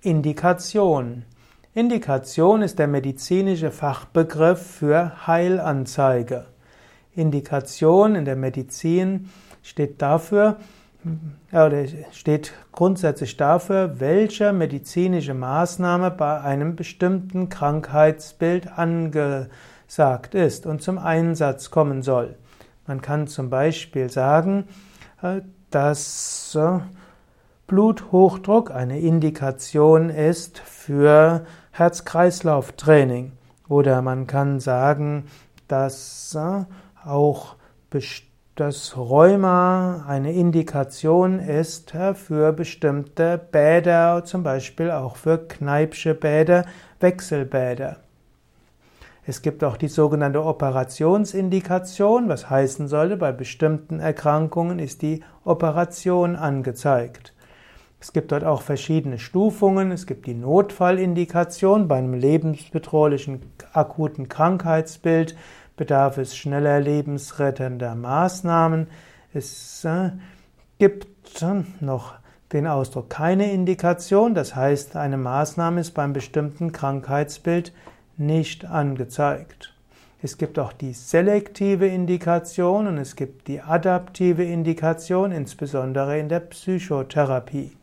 Indikation. Indikation ist der medizinische Fachbegriff für Heilanzeige. Indikation in der Medizin steht dafür, oder steht grundsätzlich dafür, welche medizinische Maßnahme bei einem bestimmten Krankheitsbild angesagt ist und zum Einsatz kommen soll. Man kann zum Beispiel sagen, äh, dass äh, Bluthochdruck eine Indikation ist für Herz-Kreislauf-Training. Oder man kann sagen, dass äh, auch das Rheuma eine Indikation ist äh, für bestimmte Bäder, zum Beispiel auch für Kneipsche Bäder, Wechselbäder. Es gibt auch die sogenannte Operationsindikation, was heißen sollte, bei bestimmten Erkrankungen ist die Operation angezeigt. Es gibt dort auch verschiedene Stufungen. Es gibt die Notfallindikation. Bei einem lebensbedrohlichen akuten Krankheitsbild bedarf es schneller lebensrettender Maßnahmen. Es äh, gibt noch den Ausdruck keine Indikation. Das heißt, eine Maßnahme ist beim bestimmten Krankheitsbild nicht angezeigt. Es gibt auch die selektive Indikation und es gibt die adaptive Indikation, insbesondere in der Psychotherapie.